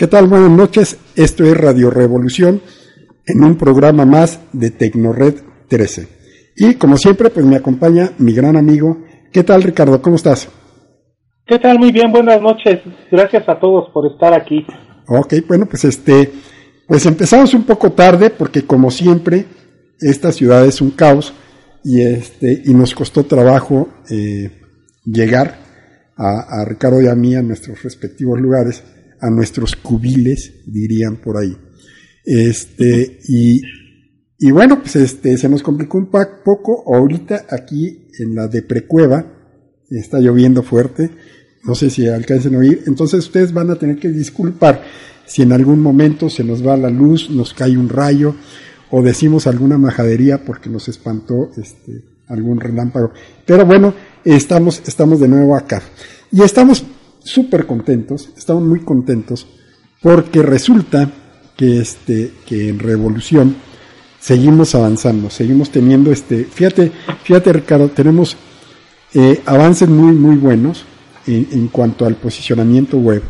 ¿Qué tal? Buenas noches. Esto es Radio Revolución en un programa más de Tecnored 13. Y como siempre, pues me acompaña mi gran amigo. ¿Qué tal, Ricardo? ¿Cómo estás? ¿Qué tal? Muy bien, buenas noches. Gracias a todos por estar aquí. Ok, bueno, pues este, pues empezamos un poco tarde porque como siempre, esta ciudad es un caos y este, y nos costó trabajo eh, llegar a, a Ricardo y a mí a nuestros respectivos lugares a nuestros cubiles, dirían por ahí. Este, y, y bueno, pues este, se nos complicó un poco. Ahorita aquí en la de Precueva está lloviendo fuerte. No sé si alcancen a oír. Entonces ustedes van a tener que disculpar si en algún momento se nos va la luz, nos cae un rayo o decimos alguna majadería porque nos espantó este, algún relámpago. Pero bueno, estamos, estamos de nuevo acá. Y estamos súper contentos, estamos muy contentos, porque resulta que, este, que en Revolución seguimos avanzando, seguimos teniendo, este, fíjate, fíjate Ricardo, tenemos eh, avances muy, muy buenos en, en, cuanto al posicionamiento web.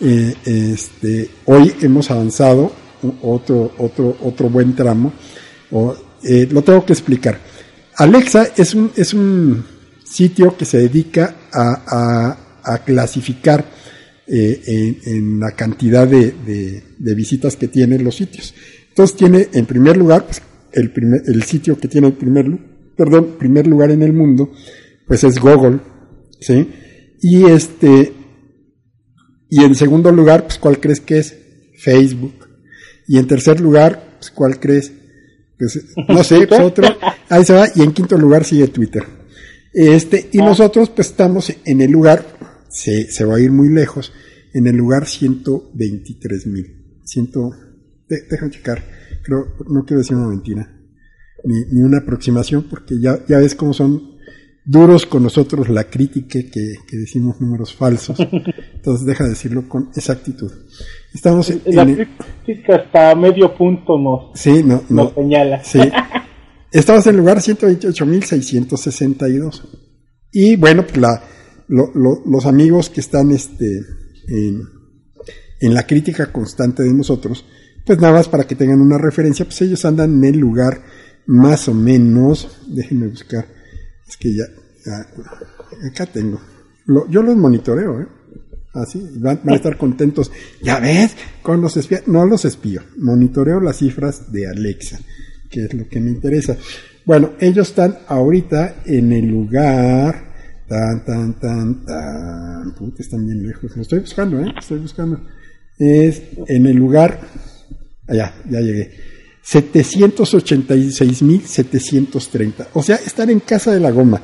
Eh, este, hoy hemos avanzado otro, otro, otro buen tramo, o, eh, lo tengo que explicar. Alexa es un, es un sitio que se dedica a a clasificar eh, en, en, la cantidad de, de, de, visitas que tienen los sitios. Entonces tiene en primer lugar pues, el, primer, el sitio que tiene el primer, perdón, primer lugar en el mundo, pues es Google, ¿sí? Y este, y en segundo lugar, pues ¿cuál crees que es? Facebook. Y en tercer lugar, pues ¿cuál crees? Pues, no sé, pues otro, ahí se va, y en quinto lugar sigue Twitter. Este, y nosotros pues estamos en el lugar se, se, va a ir muy lejos, en el lugar 123 mil. De, déjame checar, creo, no quiero decir una mentira, ni, ni una aproximación, porque ya, ya ves cómo son duros con nosotros la crítica que, que decimos números falsos. Entonces deja de decirlo con exactitud. Estamos en, la crítica hasta medio punto nos, sí, no, no, señala. Sí. Estamos en el lugar 128.662. Y bueno, pues la, lo, lo, los amigos que están este, en, en, la crítica constante de nosotros, pues nada más para que tengan una referencia, pues ellos andan en el lugar más o menos, déjenme buscar, es que ya, ya acá tengo, lo, yo los monitoreo, ¿eh? Así, van, van, a estar contentos. Ya ves, con los espías, no los espío, monitoreo las cifras de Alexa, que es lo que me interesa. Bueno, ellos están ahorita en el lugar Tan, tan, tan, tan. Puta, están bien lejos. Lo estoy buscando, ¿eh? Estoy buscando. Es en el lugar. Allá, ya llegué. 786.730. O sea, están en casa de la goma.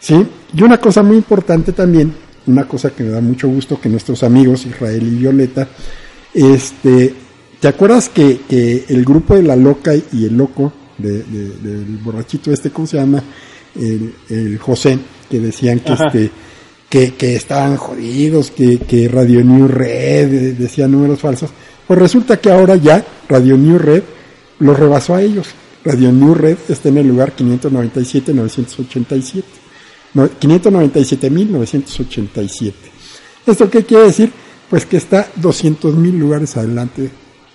¿Sí? Y una cosa muy importante también, una cosa que me da mucho gusto que nuestros amigos Israel y Violeta, este, ¿te acuerdas que, el grupo de la loca y el loco, de, de, del borrachito este, ¿cómo se llama? El José, que decían que este que, que, estaban jodidos, que, que Radio New Red decía números falsos. Pues resulta que ahora ya Radio New Red los rebasó a ellos. Radio New Red está en el lugar 597-987. No, 597.987. ¿Esto qué quiere decir? Pues que está 200.000 lugares adelante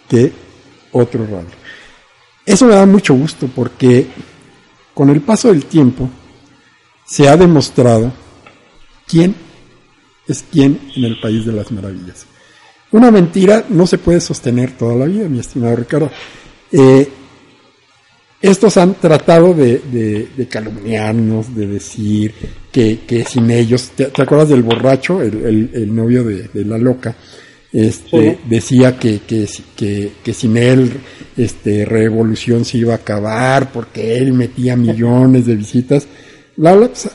que otro radio. Eso me da mucho gusto porque con el paso del tiempo se ha demostrado quién es quién en el país de las maravillas. Una mentira no se puede sostener toda la vida, mi estimado Ricardo. Eh, estos han tratado de, de, de, calumniarnos, de decir que, que sin ellos, ¿te, ¿te, acuerdas del borracho, el, el, el novio de, de, la loca? Este, sí. decía que, que, que, que, sin él, este, Revolución se iba a acabar porque él metía millones de visitas. La,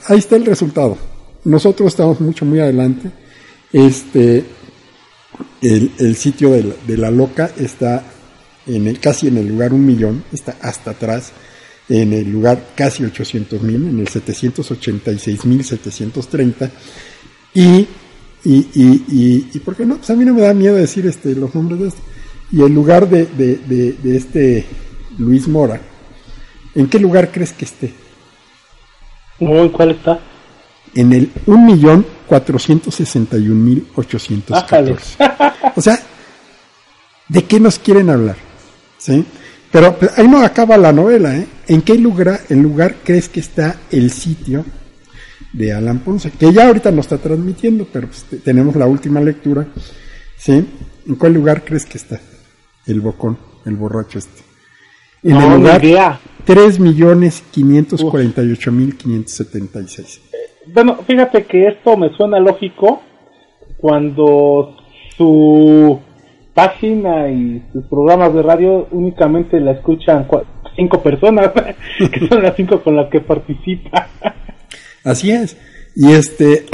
ahí está el resultado. Nosotros estamos mucho, muy adelante. Este, el, sitio de la, loca está en casi en el lugar un millón, está hasta atrás, en el lugar casi 800 mil, en el 786 mil 730, y, y, y, y, y, ¿por qué no? Pues a mí no me da miedo decir este, los nombres de esto. Y el lugar de, de, de este Luis Mora, ¿en qué lugar crees que esté? ¿En cuál está? En el 1.461.814. O sea, ¿de qué nos quieren hablar? ¿Sí? Pero pues, ahí no acaba la novela, ¿eh? ¿En qué lugar, el lugar crees que está el sitio de Alan Ponce? Que ya ahorita no está transmitiendo, pero pues, tenemos la última lectura, ¿sí? ¿En cuál lugar crees que está el bocón, el borracho este? En no, el lugar idea. 3.548.576. Bueno, fíjate que esto me suena lógico cuando su página y sus programas de radio únicamente la escuchan cinco personas, que son las cinco con las que participa. Así es. Y este.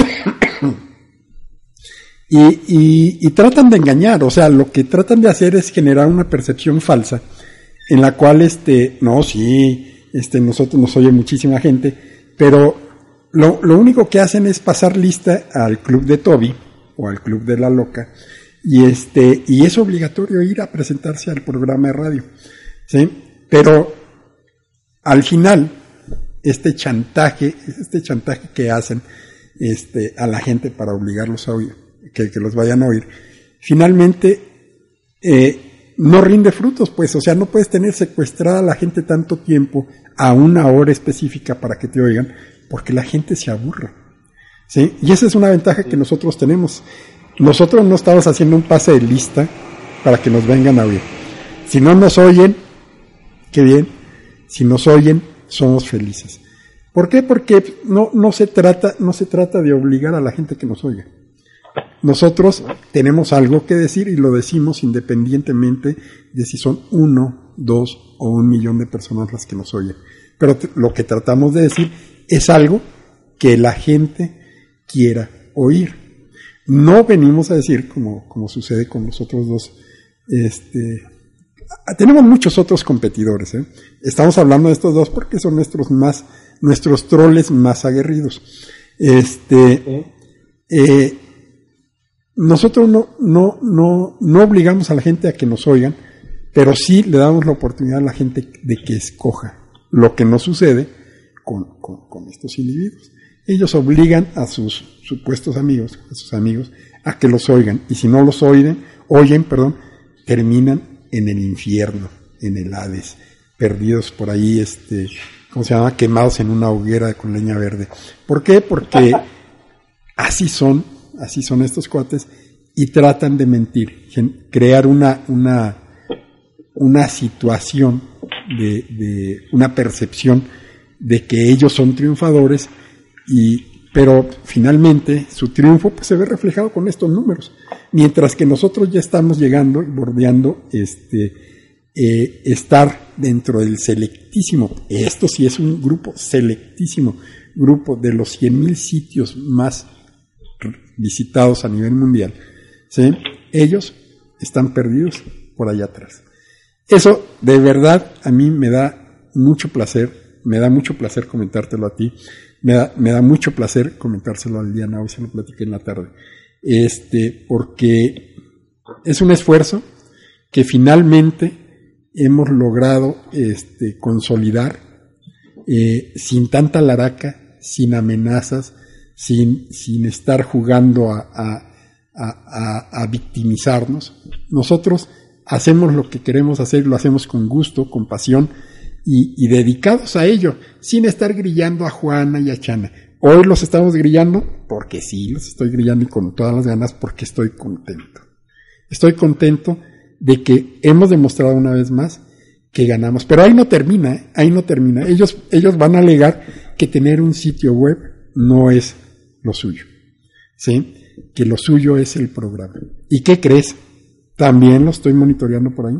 y, y, y tratan de engañar, o sea, lo que tratan de hacer es generar una percepción falsa en la cual, este, no, sí, este, nosotros nos oye muchísima gente, pero lo, lo único que hacen es pasar lista al club de Toby o al club de la loca y este, y es obligatorio ir a presentarse al programa de radio, ¿sí? Pero al final, este chantaje, este chantaje que hacen este, a la gente para obligarlos a oír, que, que los vayan a oír, finalmente eh, no rinde frutos, pues, o sea, no puedes tener secuestrada a la gente tanto tiempo a una hora específica para que te oigan, porque la gente se aburre. ¿sí? Y esa es una ventaja que nosotros tenemos. Nosotros no estamos haciendo un pase de lista para que nos vengan a oír. Si no nos oyen, qué bien. Si nos oyen, somos felices. ¿Por qué? Porque no, no, se trata, no se trata de obligar a la gente que nos oiga. Nosotros tenemos algo que decir y lo decimos independientemente de si son uno, dos o un millón de personas las que nos oyen. Pero lo que tratamos de decir es algo que la gente quiera oír. No venimos a decir, como, como sucede con los otros dos, este, tenemos muchos otros competidores. ¿eh? Estamos hablando de estos dos porque son nuestros más, nuestros troles más aguerridos. Este, eh, nosotros no, no, no, no obligamos a la gente a que nos oigan, pero sí le damos la oportunidad a la gente de que escoja. Lo que no sucede con, con, con estos individuos. Ellos obligan a sus supuestos amigos, a sus amigos, a que los oigan. Y si no los oyen, oyen, perdón, terminan en el infierno, en el Hades, perdidos por ahí, este, ¿cómo se llama? Quemados en una hoguera con leña verde. ¿Por qué? Porque así son, así son estos cuates y tratan de mentir, crear una, una, una situación de, una percepción de que ellos son triunfadores y pero finalmente su triunfo pues, se ve reflejado con estos números. Mientras que nosotros ya estamos llegando y bordeando este eh, estar dentro del selectísimo esto sí es un grupo selectísimo grupo de los 100.000 sitios más visitados a nivel mundial ¿sí? ellos están perdidos por allá atrás eso de verdad a mí me da mucho placer, me da mucho placer comentártelo a ti, me da, me da mucho placer comentárselo a Liliana, hoy se lo platiqué en la tarde, este, porque es un esfuerzo que finalmente hemos logrado este, consolidar eh, sin tanta laraca, sin amenazas, sin, sin estar jugando a, a, a, a victimizarnos. Nosotros hacemos lo que queremos hacer, lo hacemos con gusto, con pasión y, y, dedicados a ello, sin estar grillando a Juana y a Chana. Hoy los estamos grillando porque sí, los estoy grillando y con todas las ganas porque estoy contento. Estoy contento de que hemos demostrado una vez más que ganamos. Pero ahí no termina, ¿eh? ahí no termina. Ellos, ellos van a alegar que tener un sitio web no es lo suyo. ¿Sí? Que lo suyo es el programa. ¿Y qué crees? También lo estoy monitoreando por ahí.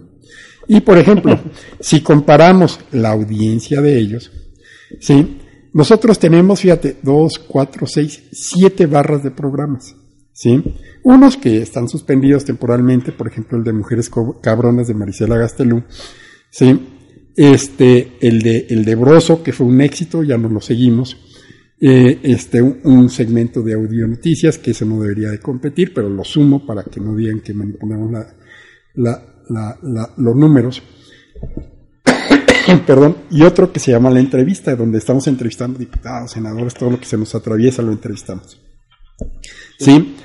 Y por ejemplo, si comparamos la audiencia de ellos, ¿sí? Nosotros tenemos, fíjate, dos, cuatro, seis, siete barras de programas, ¿sí? Unos que están suspendidos temporalmente, por ejemplo el de Mujeres Cabronas de Marisela Gastelú, ¿sí? Este, el de, el de Broso, que fue un éxito, ya no lo seguimos. Eh, este, un, segmento de audio noticias, que eso no debería de competir, pero lo sumo para que no digan que manipulamos los números. Perdón, y otro que se llama La Entrevista, donde estamos entrevistando diputados, senadores, todo lo que se nos atraviesa lo entrevistamos. ¿Sí?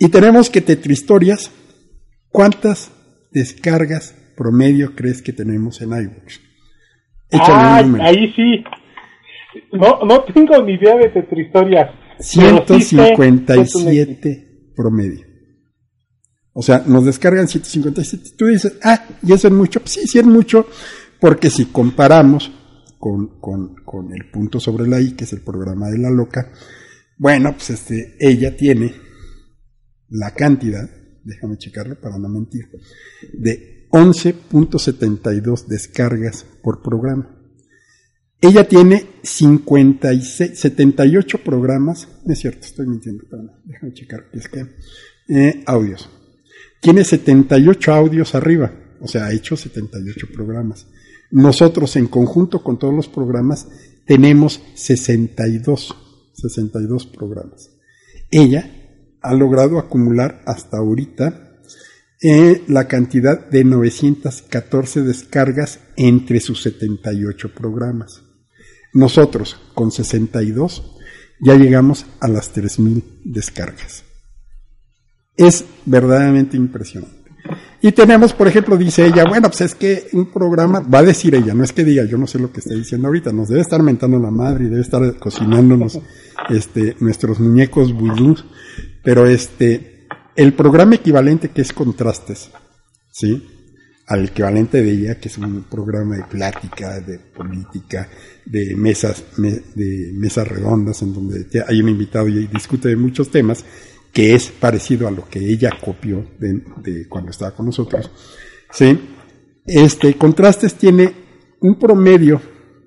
Y tenemos que Tetrihistorias, ¿cuántas descargas promedio crees que tenemos en iVoox? Ah, ahí sí. No, no tengo ni idea de Tetrihistorias. 157 promedio. O sea, nos descargan 157. Tú dices, ah, ¿y eso es mucho? Pues sí, sí es mucho, porque si comparamos con, con, con, el punto sobre la I, que es el programa de la loca, bueno, pues este, ella tiene la cantidad, déjame checarlo para no mentir, de 11.72 descargas por programa. Ella tiene 56, 78 programas, es cierto, estoy mintiendo, déjame checar, es que, eh, audios. Tiene 78 audios arriba, o sea, ha hecho 78 programas. Nosotros en conjunto con todos los programas tenemos 62, 62 programas. Ella ha logrado acumular hasta ahorita eh, la cantidad de 914 descargas entre sus 78 programas. Nosotros, con 62, ya llegamos a las 3.000 descargas. Es verdaderamente impresionante. Y tenemos, por ejemplo, dice ella, bueno, pues es que un programa, va a decir ella, no es que diga, yo no sé lo que está diciendo ahorita, nos debe estar mentando la madre y debe estar cocinándonos este, nuestros muñecos vudú, pero este, el programa equivalente que es Contrastes, ¿sí? Al equivalente de ella, que es un programa de plática, de política, de mesas, de mesas redondas, en donde hay un invitado y discute de muchos temas, que es parecido a lo que ella copió de, cuando estaba con nosotros. ¿sí? Este Contrastes tiene un promedio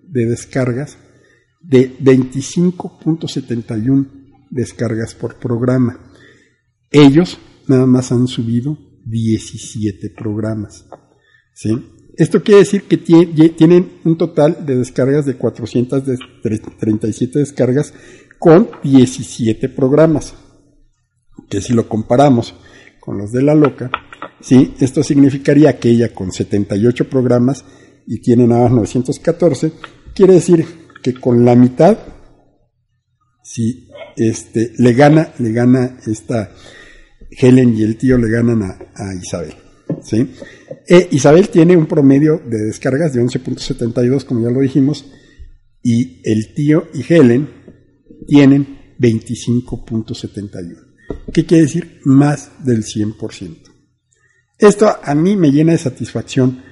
de descargas de 25.71 descargas por programa. Ellos nada más han subido 17 programas. ¿Sí? Esto quiere decir que tienen un total de descargas de 437 descargas con 17 programas que si lo comparamos con los de la loca, ¿sí? esto significaría que ella con 78 programas y tiene nada más 914, quiere decir que con la mitad, si este, le gana, le gana esta Helen y el tío le ganan a, Isabel. ¿Sí? E Isabel tiene un promedio de descargas de 11.72, como ya lo dijimos, y el tío y Helen tienen 25.71. ¿Qué quiere decir? Más del 100%. Esto a mí me llena de satisfacción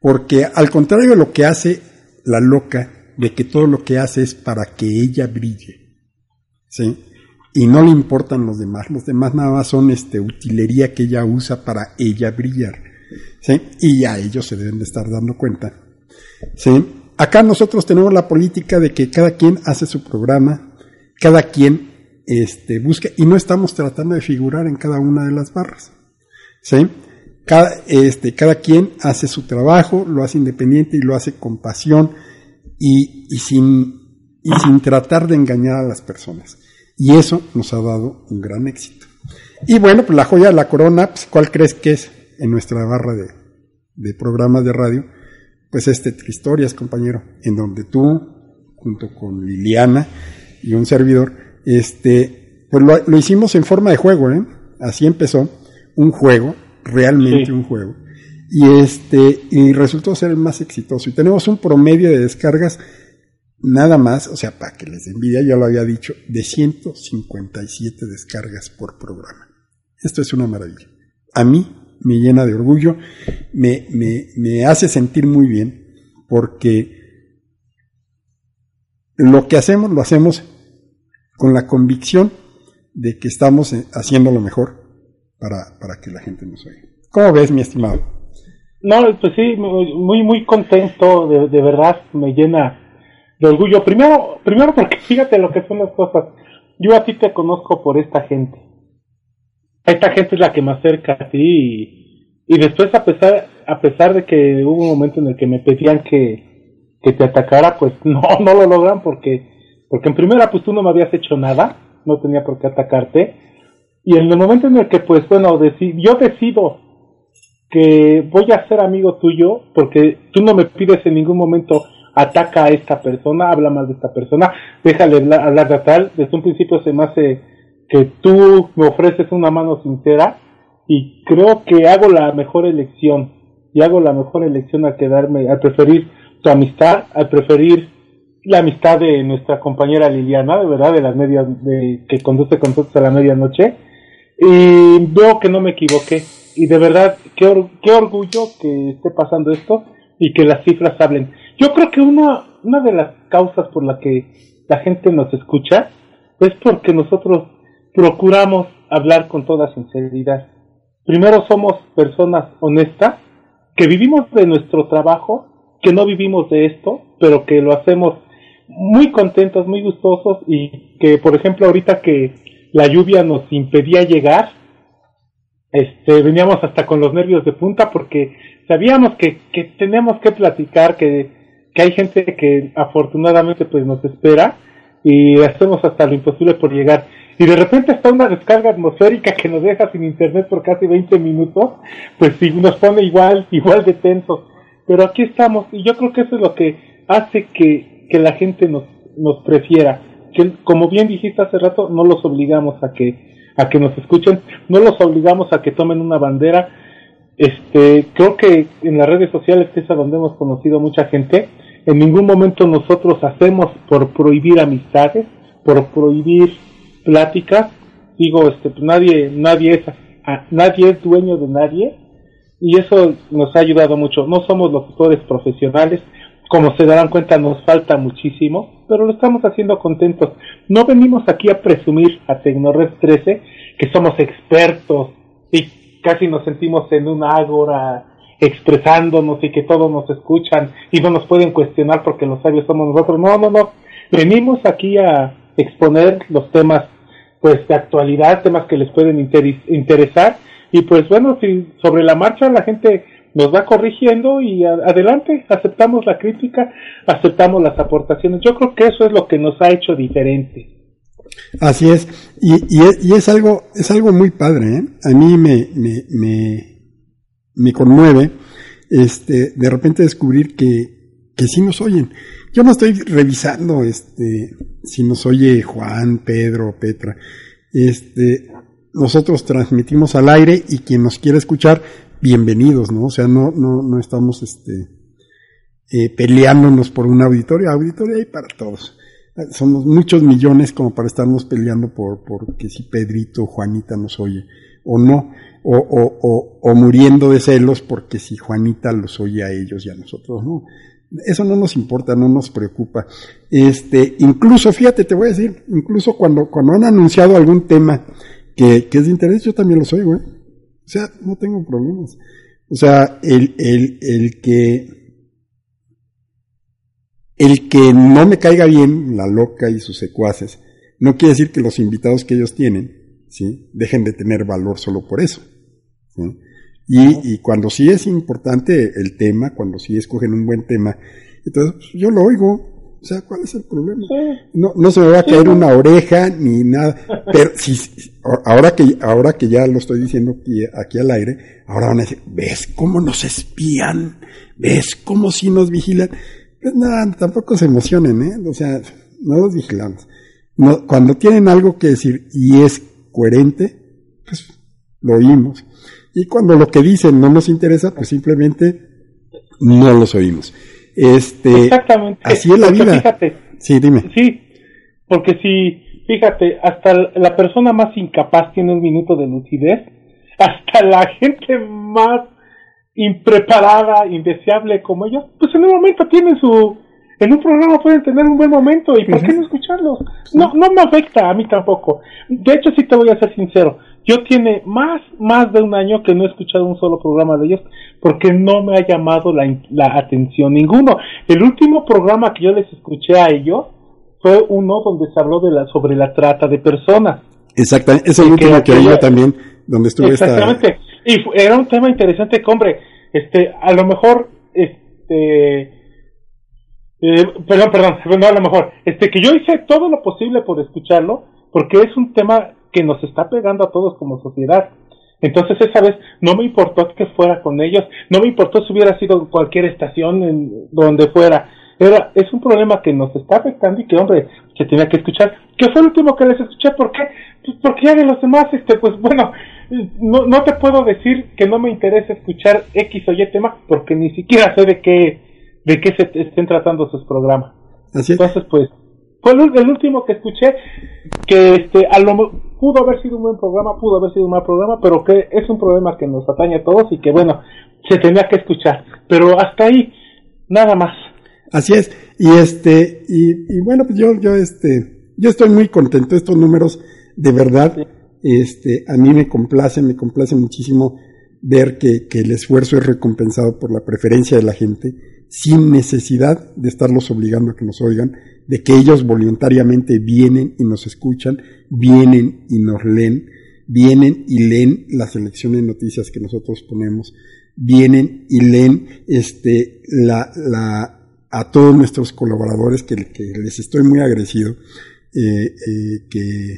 porque al contrario de lo que hace la loca, de que todo lo que hace es para que ella brille, ¿sí? Y no le importan los demás, los demás nada más son este, utilería que ella usa para ella brillar, ¿sí? Y ya ellos se deben de estar dando cuenta, ¿sí? Acá nosotros tenemos la política de que cada quien hace su programa, cada quien este, busca, y no estamos tratando de figurar en cada una de las barras. ¿sí? Cada, este, cada quien hace su trabajo, lo hace independiente y lo hace con pasión y, y, sin, y sin tratar de engañar a las personas. Y eso nos ha dado un gran éxito. Y bueno, pues la joya de la corona, pues, ¿cuál crees que es en nuestra barra de, de programas de radio? Pues este Historias, compañero, en donde tú, junto con Liliana y un servidor, este, pues lo, hicimos en forma de juego, ¿eh? Así empezó, un juego, realmente un juego. Y este, y resultó ser el más exitoso. Y tenemos un promedio de descargas nada más, o sea, para que les envidia, ya lo había dicho, de 157 descargas por programa. Esto es una maravilla. A mí me llena de orgullo, me, me, me hace sentir muy bien, porque lo que hacemos lo hacemos con la convicción de que estamos eh, haciendo lo mejor para, para que la gente nos oiga. ¿Cómo ves, mi estimado? No, pues sí, muy, muy contento, de, de verdad, me llena orgullo. Primero, primero porque fíjate lo que son las cosas. Yo a ti te conozco por esta gente. esta gente es la que me acerca a ti y, y después a pesar a pesar de que hubo un momento en el que me pedían que, que te atacara, pues no, no lo logran porque, porque en primera pues tú no me habías hecho nada, no tenía por qué atacarte, y en el momento en el que pues bueno, yo decido que voy a ser amigo tuyo porque tú no me pides en ningún momento ataca a esta persona, habla mal de esta persona, déjale hablar de tal, desde un principio se me hace que tú me ofreces una mano sincera y creo que hago la mejor elección. Y hago la mejor elección al quedarme, al preferir tu amistad, al preferir la amistad de nuestra compañera Liliana, de verdad, de las medias, de, que conduce con nosotros a la medianoche, y veo que no me equivoqué, y de verdad, qué, qué orgullo que esté pasando esto y que las cifras hablen. Yo creo que una, una de las causas por la que la gente nos escucha es porque nosotros procuramos hablar con toda sinceridad. Primero somos personas honestas, que vivimos de nuestro trabajo, que no vivimos de esto, pero que lo hacemos muy contentos, muy gustosos y que, por ejemplo, ahorita que la lluvia nos impedía llegar, este, veníamos hasta con los nervios de punta porque sabíamos que, que tenemos que platicar, que, que hay gente que afortunadamente pues nos espera y hacemos hasta lo imposible por llegar. Y de repente está una descarga atmosférica que nos deja sin internet por casi 20 minutos, pues sí, nos pone igual, igual de tensos. Pero aquí estamos y yo creo que eso es lo que hace que, que la gente nos, nos prefiera. Que como bien dijiste hace rato, no los obligamos a que, a que nos escuchen, no los obligamos a que tomen una bandera. Este, creo que en las redes sociales, que es a donde hemos conocido mucha gente, en ningún momento nosotros hacemos por prohibir amistades, por prohibir pláticas. Digo, este, pues nadie, nadie es, nadie es dueño de nadie y eso nos ha ayudado mucho. No somos locutores profesionales, como se darán cuenta nos falta muchísimo, pero lo estamos haciendo contentos. No venimos aquí a presumir a Tecnored 13 que somos expertos y casi nos sentimos en un ágora expresándonos y que todos nos escuchan y no nos pueden cuestionar porque los sabios somos nosotros. No, no, no. Venimos aquí a exponer los temas pues de actualidad, temas que les pueden interesar y pues bueno, si sobre la marcha la gente nos va corrigiendo y adelante, aceptamos la crítica, aceptamos las aportaciones. Yo creo que eso es lo que nos ha hecho diferente. Así es, y, y, es, algo es algo muy padre, ¿eh? a mí me, me, me me conmueve este, de repente descubrir que, que sí nos oyen. Yo no estoy revisando este, si nos oye Juan, Pedro, Petra. Este, nosotros transmitimos al aire y quien nos quiera escuchar, bienvenidos, ¿no? O sea, no, no, no estamos este, eh, peleándonos por un auditorio. Auditorio hay para todos. Somos muchos millones como para estarnos peleando por, por que si Pedrito, Juanita nos oye o no o, o, o, muriendo de celos porque si Juanita los oye a ellos y a nosotros no. Eso no nos importa, no nos preocupa. Este, incluso, fíjate, te voy a decir, incluso cuando, cuando han anunciado algún tema que, que es de interés, yo también lo soy, güey. O sea, no tengo problemas. O sea, el, el, el que, el que no me caiga bien, la loca y sus secuaces, no quiere decir que los invitados que ellos tienen, ¿sí? Dejen de tener valor solo por eso. Y, y, cuando sí es importante el tema, cuando sí escogen un buen tema, entonces pues, yo lo oigo. O sea, ¿cuál es el problema? No, no se me va a caer una oreja ni nada. Pero si, ahora que, ahora que ya lo estoy diciendo aquí, aquí al aire, ahora van a decir, ¿ves cómo nos espían? ¿Ves cómo sí nos vigilan? Pues nada, tampoco se emocionen, ¿eh? O sea, no los vigilamos. No, cuando tienen algo que decir y es coherente, pues lo oímos. Y cuando lo que dicen no nos interesa, pues simplemente no los oímos. Este, Exactamente. Así es la vida. Fíjate, sí, dime. Sí, porque si, fíjate, hasta la persona más incapaz tiene un minuto de lucidez, hasta la gente más impreparada, indeseable como ellos, pues en un momento tienen su, en un programa pueden tener un buen momento y ¿por qué no escucharlos? No, no me afecta a mí tampoco. De hecho, sí te voy a ser sincero. Yo tiene más, más de un año que no he escuchado un solo programa de ellos porque no me ha llamado la, la atención ninguno. El último programa que yo les escuché a ellos fue uno donde se habló de la, sobre la trata de personas. Exactamente, es el último que, yo también donde estuve Exactamente. Y era un tema interesante que, hombre, este, a lo mejor, este, eh, perdón, perdón, no a lo mejor, este, que yo hice todo lo posible por escucharlo, porque es un tema que nos está pegando a todos como sociedad. Entonces esa vez no me importó que fuera con ellos, no me importó si hubiera sido cualquier estación en donde fuera. Era, es un problema que nos está afectando y que, hombre, se tenía que escuchar. ¿Qué fue el último que les escuché? ¿Por qué? Pues porque ya de los demás, este, pues bueno, no, no te puedo decir que no me interesa escuchar X o Y tema porque ni siquiera sé de qué, de qué se estén tratando sus programas. Así es. Entonces, pues, fue el, el último que escuché que este a lo pudo haber sido un buen programa, pudo haber sido un mal programa, pero que es un problema que nos atañe a todos y que bueno, se tenía que escuchar. Pero hasta ahí, nada más. Así es. Y este, y, y bueno, pues yo, yo este, yo estoy muy contento. Estos números, de verdad, este, a mí me complace, me complace muchísimo ver que, que el esfuerzo es recompensado por la preferencia de la gente, sin necesidad de estarlos obligando a que nos oigan, de que ellos voluntariamente vienen y nos escuchan, vienen y nos leen, vienen y leen la selección de noticias que nosotros ponemos, vienen y leen este la, la a todos nuestros colaboradores que, les estoy muy agradecido eh, eh, que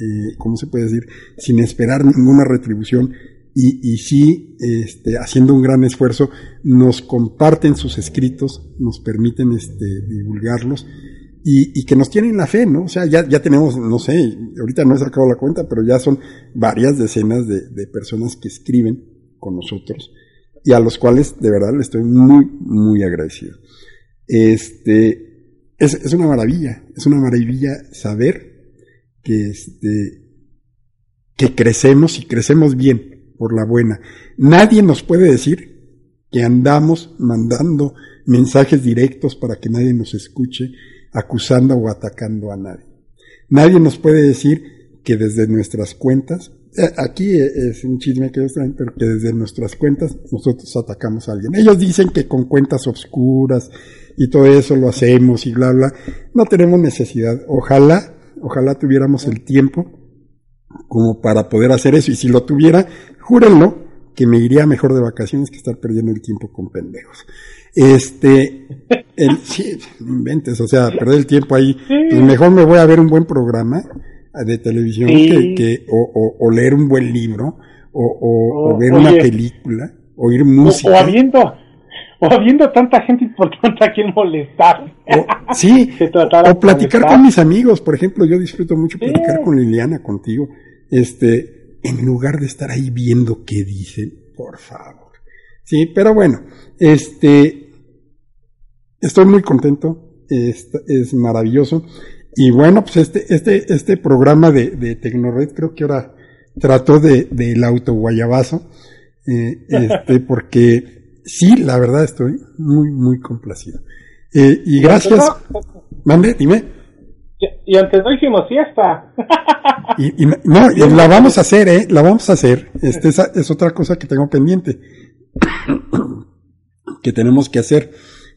eh, cómo se puede decir sin esperar ninguna retribución y, y sí este, haciendo un gran esfuerzo nos comparten sus escritos nos permiten este, divulgarlos y, y, que nos tienen la fe, ¿no? O sea, ya, ya tenemos, no sé, ahorita no he sacado la cuenta, pero ya son varias decenas de, de personas que escriben con nosotros y a los cuales de verdad le estoy muy, muy agradecido. Este, es, es una maravilla, es una maravilla saber que este, que crecemos y crecemos bien por la buena. Nadie nos puede decir que andamos mandando mensajes directos para que nadie nos escuche, acusando o atacando a nadie. Nadie nos puede decir que desde nuestras cuentas, eh, aquí es un chisme que ellos traen, pero que desde nuestras cuentas nosotros atacamos a alguien. Ellos dicen que con cuentas obscuras y todo eso lo hacemos y bla, bla. No tenemos necesidad. Ojalá, ojalá tuviéramos el tiempo como para poder hacer eso. Y si lo tuviera, júrenlo que me iría mejor de vacaciones que estar perdiendo el tiempo con pendejos. Este, el, sí, inventes, o sea, perder el tiempo ahí, pues mejor me voy a ver un buen programa de televisión Sí. que, que o, o- o leer un buen libro, o, o- ver una película, oír música. o habiendo, o habiendo tanta gente importante a quien molestar. O- sí, o platicar con mis amigos, por ejemplo, yo disfruto mucho platicar Sí. con Liliana, contigo, este, en lugar de estar ahí viendo qué dicen, por favor. Sí, pero bueno, este, estoy muy contento, es, es maravilloso. Y bueno, pues este, este, este programa de, de Tecnored creo que ahora trató de, del autoguayabazo, eh, este, porque sí, la verdad estoy muy, muy complacido. Eh, y gracias. Mande, dime. Y, y antes no hicimos fiesta. Y, y no, y la vamos a hacer, ¿eh? La vamos a hacer. Este, esa es otra cosa que tengo pendiente. que tenemos que hacer.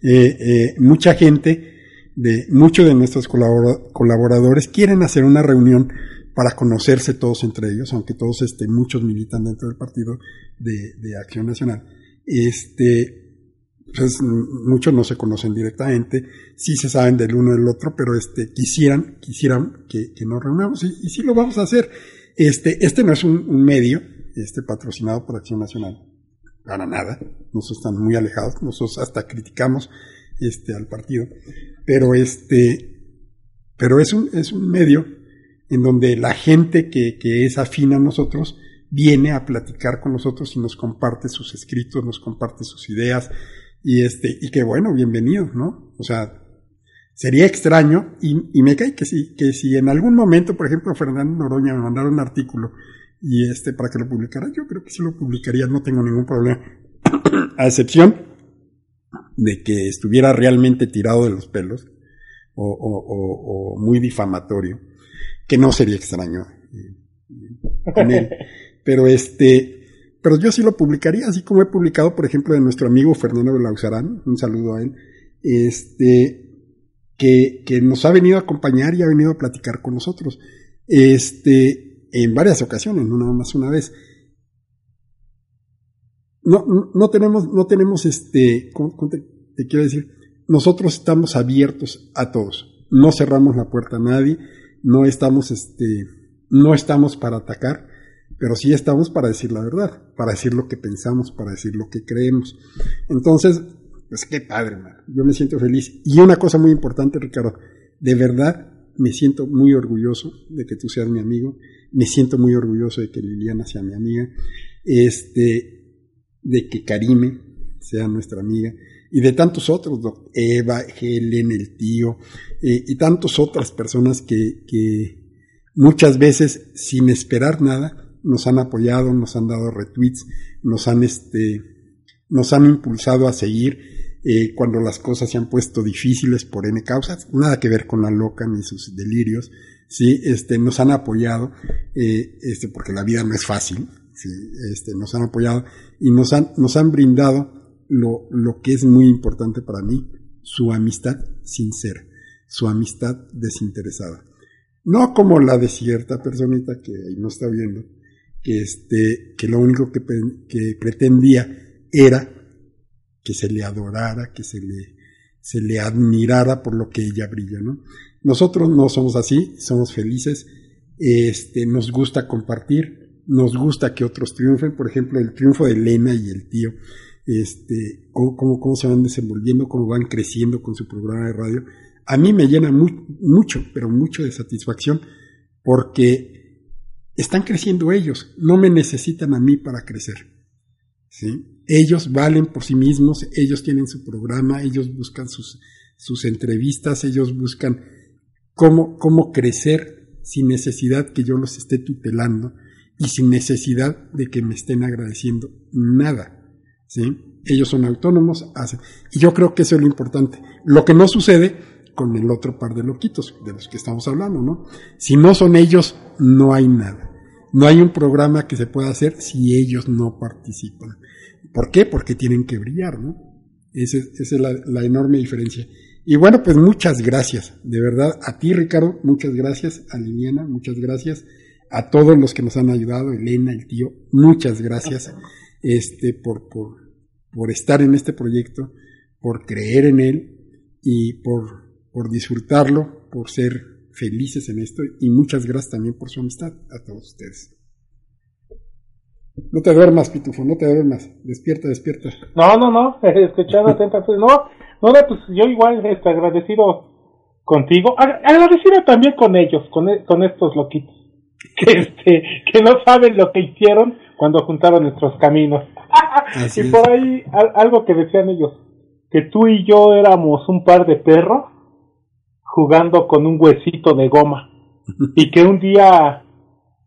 Eh, eh, mucha gente, de muchos de nuestros colabora- colaboradores quieren hacer una reunión para conocerse todos entre ellos, aunque todos, este, muchos militan dentro del partido de, de Acción Nacional. Este, pues muchos no se conocen directamente, sí se saben del uno del otro, pero este quisieran, quisieran que, que nos reunamos y, sí lo vamos a hacer. Este, este no es un, medio, este patrocinado por Acción Nacional, para nada. Nosotros estamos muy alejados, nosotros hasta criticamos este al partido, pero este, pero es un, es un medio en donde la gente que, que es afín a nosotros viene a platicar con nosotros y nos comparte sus escritos, nos comparte sus ideas, y este, y que bueno, bienvenido, ¿no? O sea, sería extraño, y, y me cae que sí, que si en algún momento, por ejemplo, Fernando Noroña me mandara un artículo y este para que lo publicara, yo creo que sí lo publicaría, no tengo ningún problema. a excepción de que estuviera realmente tirado de los pelos o, o, o, o muy difamatorio, que no sería extraño eh, con él. Pero este, pero yo sí lo publicaría, así como he publicado, por ejemplo, de nuestro amigo Fernando Belauzarán, un saludo a él, este, que, que nos ha venido a acompañar y ha venido a platicar con nosotros. Este, en varias ocasiones, no nada más una vez. No, no, tenemos, no tenemos este, ¿cómo, te quiero decir? Nosotros estamos abiertos a todos. No cerramos la puerta a nadie, no estamos, este, no estamos para atacar, pero sí estamos para decir la verdad, para decir lo que pensamos, para decir lo que creemos. Entonces, pues qué padre, yo me siento feliz. Y una cosa muy importante, Ricardo, de verdad me siento muy orgulloso de que tú seas mi amigo, me siento muy orgulloso de que Liliana sea mi amiga, este, de que Karime sea nuestra amiga, y de tantos otros, Eva, Helen, el tío, eh, y tantas otras personas que muchas veces, sin esperar nada, nos han apoyado, nos han dado retweets, nos han, este, nos han impulsado a seguir eh, cuando las cosas se han puesto difíciles por N causas, nada que ver con la loca ni sus delirios, sí, este, nos han apoyado, eh, este, porque la vida no es fácil, sí, este, nos han apoyado y nos han, nos han brindado lo, lo que es muy importante para mí, su amistad sincera, su amistad desinteresada. No como la de cierta personita que ahí no está viendo, este, que lo único que, pretendía era que se le adorara, que se le, se le admirara por lo que ella brilla, ¿no? Nosotros no somos así, somos felices, este, nos gusta compartir, nos gusta que otros triunfen, por ejemplo, el triunfo de Elena y el tío, este, cómo, cómo, cómo se van desenvolviendo, cómo van creciendo con su programa de radio, a mí me llena mucho, pero mucho de satisfacción, porque están creciendo ellos, no me necesitan a mí para crecer. ¿sí? Ellos valen por sí mismos, ellos tienen su programa, ellos buscan sus, sus entrevistas, ellos buscan cómo, cómo crecer sin necesidad que yo los esté tutelando y sin necesidad de que me estén agradeciendo nada. ¿sí? Ellos son autónomos, hacen. Y yo creo que eso es lo importante. Lo que no sucede con el otro par de loquitos de los que estamos hablando, ¿no? Si no son ellos, no hay nada. No hay un programa que se pueda hacer si ellos no participan. ¿Por qué? Porque tienen que brillar, ¿no? Esa, es la, la, enorme diferencia. Y bueno, pues muchas gracias, de verdad, a ti Ricardo, muchas gracias, a Liliana, muchas gracias, a todos los que nos han ayudado, Elena, el tío, muchas gracias, este, por, por, por estar en este proyecto, por creer en él y por, por disfrutarlo, por ser felices en esto y muchas gracias también por su amistad a todos ustedes. No te duermas, Pitufo, no te duermas. Despierta, despierta. No, no, no, escuchando atentamente. No, no, pues yo igual este, agradecido contigo, agradecido también con ellos, con, e, con estos loquitos, que, este, que no saben lo que hicieron cuando juntaron nuestros caminos. y por ahí algo que decían ellos, que tú y yo éramos un par de perros jugando con un huesito de goma y que un día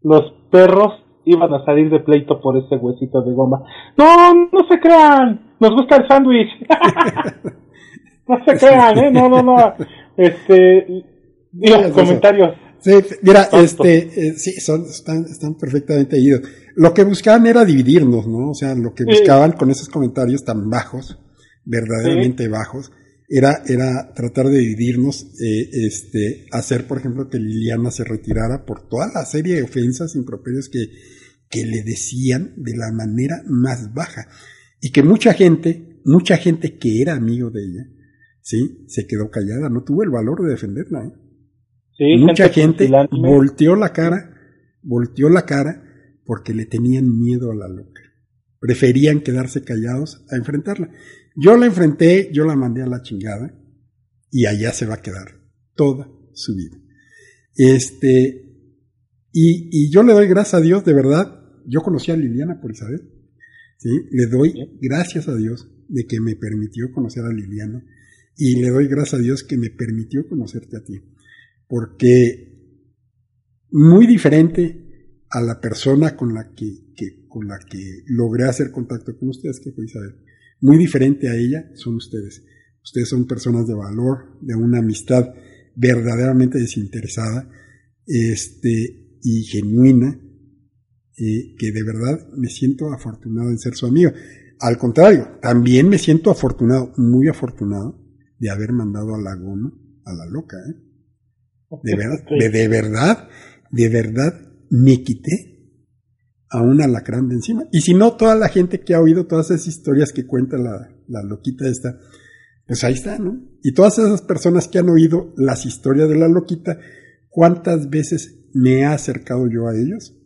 los perros iban a salir de pleito por ese huesito de goma. No, no se crean, nos gusta el sándwich. no se crean, ¿eh? No, no, no. Este, los comentarios. Sí, mira, este, eh, sí, son, están, están perfectamente idos. Lo que buscaban era dividirnos, ¿no? O sea, lo que buscaban con esos comentarios tan bajos, verdaderamente sí. bajos, era, era tratar de dividirnos, eh, este, hacer, por ejemplo, que Liliana se retirara por toda la serie de ofensas, improperios que, que le decían de la manera más baja. Y que mucha gente, mucha gente que era amigo de ella, sí, se quedó callada, no tuvo el valor de defenderla, ¿eh? Sí, mucha gente, gente volteó la cara, volteó la cara porque le tenían miedo a la loca. Preferían quedarse callados a enfrentarla. Yo la enfrenté, yo la mandé a la chingada y allá se va a quedar toda su vida. Este, y, y yo le doy gracias a Dios, de verdad, yo conocí a Liliana por Isabel, ¿sí? Le doy gracias a Dios de que me permitió conocer a Liliana y le doy gracias a Dios que me permitió conocerte a ti, porque muy diferente a la persona con la que, que con la que logré hacer contacto con ustedes, que fue Isabel muy diferente a ella son ustedes. Ustedes son personas de valor, de una amistad verdaderamente desinteresada este, y genuina, eh, que de verdad me siento afortunado en ser su amigo. Al contrario, también me siento afortunado, muy afortunado, de haber mandado a la goma a la loca. ¿eh? De, verdad, de, de verdad, de verdad, me quité a un alacrán de encima. Y si no, toda la gente que ha oído todas esas historias que cuenta la, la loquita esta, pues ahí está, ¿no? Y todas esas personas que han oído las historias de la loquita, ¿cuántas veces me he acercado yo a ellos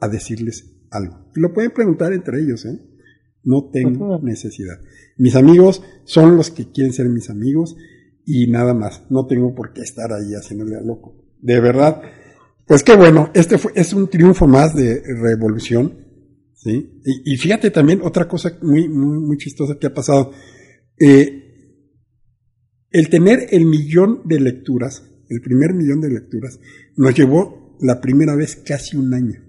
a decirles algo? Y lo pueden preguntar entre ellos, ¿eh? No tengo necesidad. Mis amigos son los que quieren ser mis amigos y nada más. No tengo por qué estar ahí haciéndole a loco. De verdad. Pues qué bueno, este fue, es un triunfo más de revolución. ¿sí? Y, fíjate también otra cosa muy, muy, muy chistosa que ha pasado. Eh, el tener el millón de lecturas, el primer millón de lecturas, nos llevó la primera vez casi un año.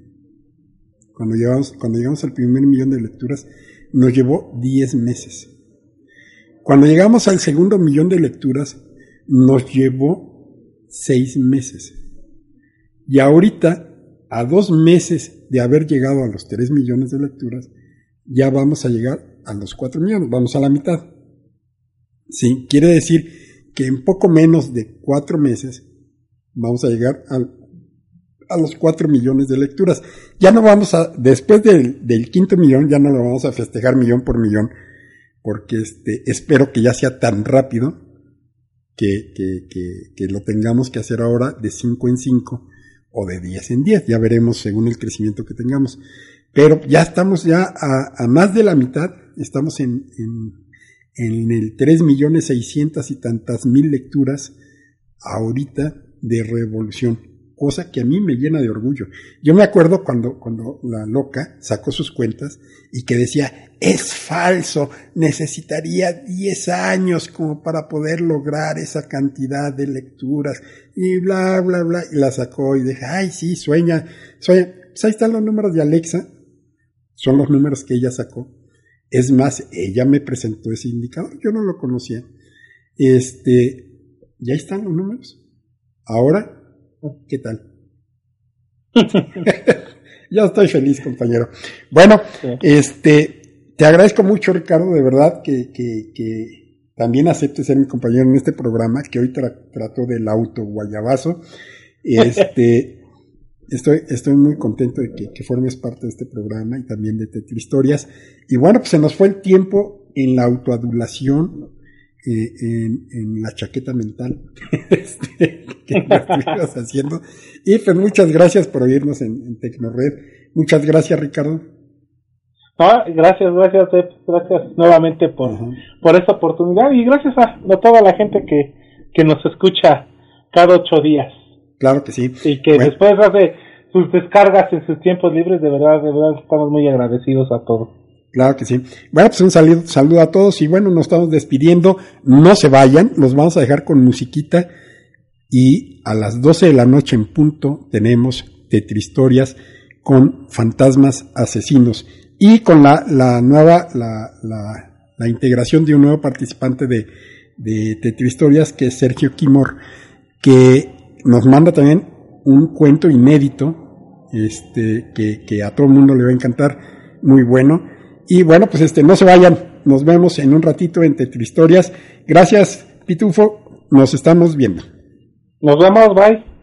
Cuando llegamos, cuando llegamos al primer millón de lecturas, nos llevó 10 meses. Cuando llegamos al segundo millón de lecturas, nos llevó 6 meses. Y ahorita, a dos meses de haber llegado a los 3 millones de lecturas, ya vamos a llegar a los 4 millones, vamos a la mitad. Sí, quiere decir que en poco menos de 4 meses vamos a llegar al a los 4 millones de lecturas. Ya no vamos a, después del, del, quinto millón, ya no lo vamos a festejar millón por millón, porque este, espero que ya sea tan rápido que, que, que, lo tengamos que hacer ahora de 5 en 5 o de 10 en 10, ya veremos según el crecimiento que tengamos. Pero ya estamos ya a, más de la mitad, estamos en, en, en el 3 millones 600 y tantas mil lecturas ahorita de revolución cosa que a mí me llena de orgullo. Yo me acuerdo cuando, cuando la loca sacó sus cuentas y que decía, es falso, necesitaría 10 años como para poder lograr esa cantidad de lecturas y bla, bla, bla, y la sacó y dije, ay, sí, sueña, sueña. Pues ahí están los números de Alexa, son los números que ella sacó. Es más, ella me presentó ese indicador, yo no lo conocía. Este, ya están los números. Ahora ¿Qué tal? ya estoy feliz, compañero. Bueno, sí. este, te agradezco mucho, Ricardo, de verdad, que, que, que también aceptes ser mi compañero en este programa, que hoy tra trato del auto guayabazo. Este, estoy, estoy muy contento de que, que, formes parte de este programa y también de Tetri Historias. Y bueno, pues se nos fue el tiempo en la autoadulación, eh, en, en, la chaqueta mental este, que estuvimos haciendo. Y pues muchas gracias por oírnos en, en Tecnored. Muchas gracias, Ricardo. No, gracias, gracias, gracias nuevamente por, por esta oportunidad y gracias a, a, toda la gente que, que nos escucha cada ocho días. Claro que sí. Y que bueno. después hace sus descargas en sus tiempos libres, de verdad, de verdad, estamos muy agradecidos a todos. Claro que sí. Bueno, pues un saludo, saludo a todos y bueno, nos estamos despidiendo. No se vayan, los vamos a dejar con musiquita y a las 12 de la noche en punto tenemos Tetristorias con fantasmas asesinos y con la, la nueva, la, la, la, integración de un nuevo participante de, de Tetristorias que es Sergio Quimor, que nos manda también un cuento inédito, este, que, que a todo el mundo le va a encantar, muy bueno. Y bueno, pues este, no se vayan, nos vemos en un ratito en Tetristorias. Gracias, Pitufo, nos estamos viendo. Nos vemos, bye.